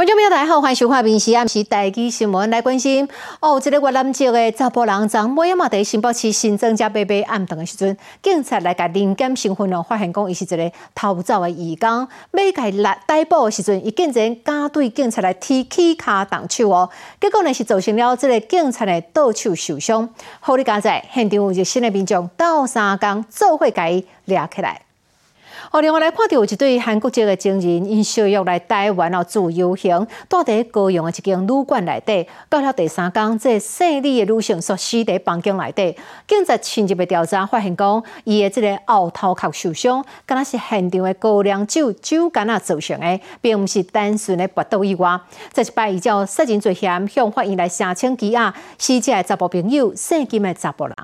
观众朋友大家好，欢迎收看《明时暗时台记新闻》来关心。哦，这个越南籍的查甫人昨尾嘛在新北市新增加贝贝暗顿的时阵，警察来甲临检身份哦，发现讲伊是一个逃走的义工。要甲来逮捕的时阵，伊竟然敢对警察来提起卡动手哦，结果呢是造成了这个警察的倒手受伤。好，你家在现场有一个新的民众斗三工做伙甲伊抓起来。哦，另外来看到有一对韩国籍的情人，因小约来台湾哦自由行，住伫高雄的一间旅馆内底。到了第三天，这姓李的女性所死伫房间内底。警察深入调查，发现讲伊的这个后头壳受伤，敢若是现场的高粱酒酒干啊造成的，并不是单纯的搏斗意外。这一摆依照杀人罪嫌向法院来申请羁押死者的查甫朋友姓金的查甫人。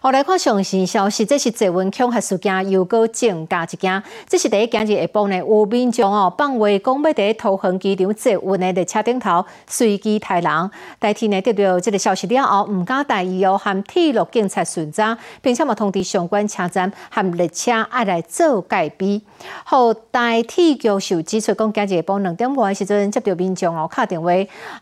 后来看上新消息，这是坐温恐吓事件又搁增加一件。这是第一件日下晡呢，有民众哦放话讲要伫桃园机场坐温的列车顶头随机杀人。代替呢得到这个消息了后，唔敢大意哦，和铁路警察巡查，并且嘛通知相关车站和列车爱来做戒备。后代替教授指出讲，今日下晡两点半时阵接到民众哦敲电话，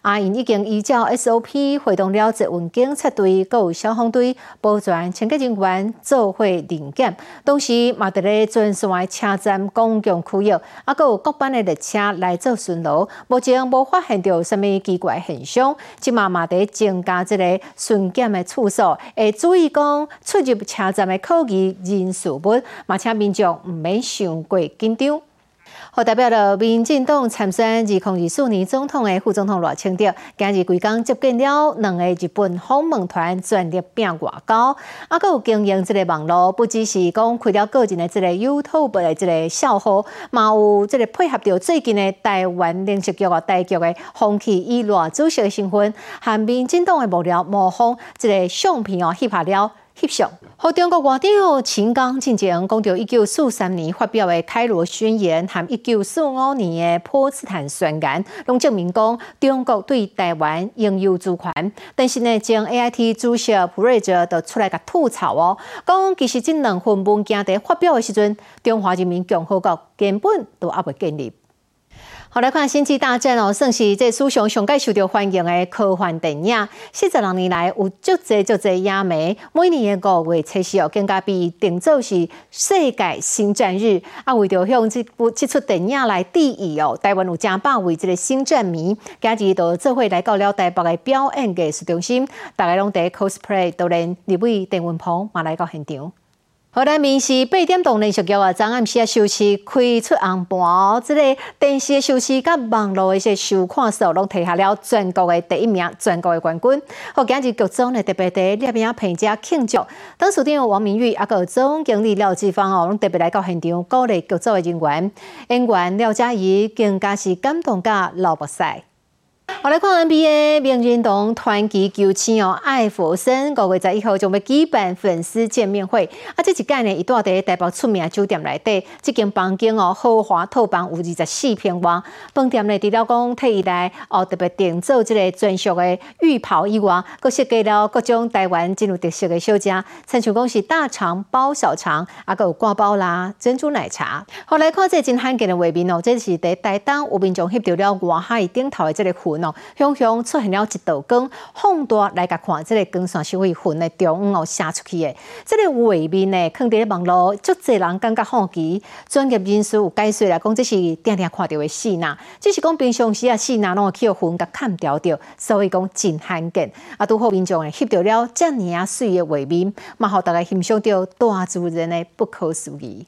阿因已经依照 SOP 回动了坐温警察队、有消防队、保全。清洁人员做会临检，同时嘛伫咧遵守车站公共区域，啊，有各班的列车来做巡逻，目前无发现到什么奇怪现象，即嘛嘛伫增加即个巡检的次数，会注意讲出入车站的可疑人事物，嘛请民众毋免伤过紧张。好，代表了民进党参选二零二四年总统的副总统罗清德，今日规工接见了两个日本访问团，专列变外交，啊，佮有经营这个网络，不只是讲开了个人的这个 YouTube 的这个账号，嘛有这个配合着最近的台湾连续剧啊台剧的红旗以罗主席的身份，和民进党的幕僚模仿这个相片哦，翕拍了。翕相，和中国外长秦刚进前讲到一九四三年发表的开罗宣言和一九四五年的波茨坦宣言，拢证明讲中国对台湾拥有主权。但是呢，将 A I T 主席普瑞哲就出来甲吐槽哦，讲其实这两份文件在发表的时阵，中华人民共和国根本都还未建立。好来看《星际大战》哦，算是这史上上届受到欢迎的科幻电影。四十六年来有足侪足济影迷，每年的五月七夕哦，更加被定做是世界星战日。啊，为着向这部这出电影来致意哦，台湾有正百位这个星战迷，今日都做伙来到了台北的表演艺术中心，大家拢在 cosplay，都连立位邓文鹏嘛来到现场。荷兰面是八点钟连续剧啊，昨暗时啊收视开出红盘，这个电视的收视甲网络的一些收看数拢提下了全国的第一名，全国的冠军。好，今日剧组呢特别在列边评价庆祝，当时长王明玉啊个总经理廖志芳哦，拢特别来到现场鼓励剧组的人员，演员廖嘉怡更加是感动甲流目屎。我来看 NBA 名人堂团旗球星哦，艾弗森五月十一号将要举办粉丝见面会。啊，这一届呢，伊住伫台北出名酒店内底，这间房间哦，豪华套房有二十四平方。饭店呢，除了讲替伊来哦，特别订做这个专属的浴袍以外，佮设计了各种台湾真有特色的小食，亲像讲是大肠包小肠，啊，佮有挂包啦、珍珠奶茶。后来看这真罕见的画面哦，这是伫台东有民众翕到了外海顶头的这个云。向向出现了一道光，放大来甲看，这个光线是会云的中央哦射出去的。这个画面呢，看伫网络，足侪人感觉好奇。专业人士有解说来讲，这是定定看到的戏呐，只是讲平常时啊戏呐，拢会去互云甲砍掉掉，所以讲真罕见。啊，拄好民众诶翕到了遮尔啊水的画面，嘛好大家欣赏到大自然的不可思议。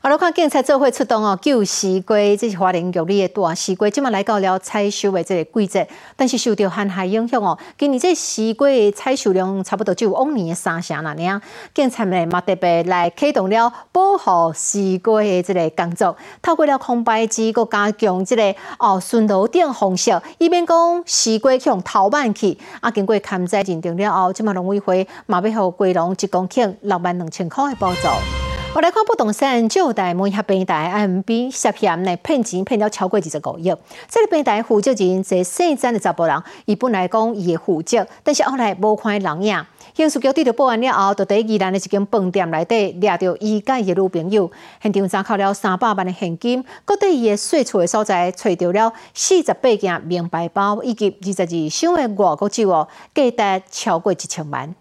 好了，看警察做会出动哦，救西瓜，这是华林玉里的大西瓜，今麦来到了采收的这个季节，但是受到旱害影响哦，今年这西瓜的采收量差不多只有往年的三成那样。警察们嘛特别来启动了保护西瓜的这个工作，透过了空白机，佮加强这个哦巡逻顶方式，以免讲西瓜向逃慢去。啊，经过勘查认定了后，今麦农委会嘛要互龟农一公顷六万两千块的补助。我来看不动产九代某下平台 M B 下片内骗钱骗了超过二十个亿。这个平台负责人在姓张的查甫人，伊本来讲伊会负责，但是后来无看人影。刑事局得到报案了后，就在宜兰的一间饭店内底掠到伊甲伊的女朋友，现场查扣了三百万的现金，搁在伊的睡处的所在找到了四十八件名牌包以及二十二箱的外国酒哦，价值超过一千万。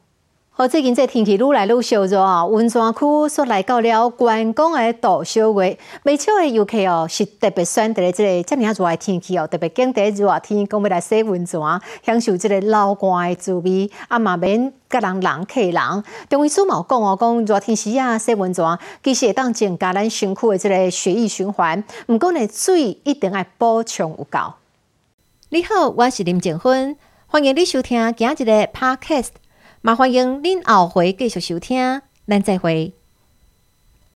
好，最近这天气愈来愈烧热啊！温泉区所来到了观光的大小月，未少的游客哦是特别选择这个这么热的天气哦，特别拣在热天，讲要来洗温泉，享受这个老寒的滋味，啊嘛免甲人人客人。中医苏毛讲哦，讲热天时啊洗温泉，其实会当增加咱身躯的这个血液循环，毋过呢水一定要补充有够。你好，我是林静芬，欢迎你收听今日的 Podcast。麻烦迎您后回继续收听，咱再会。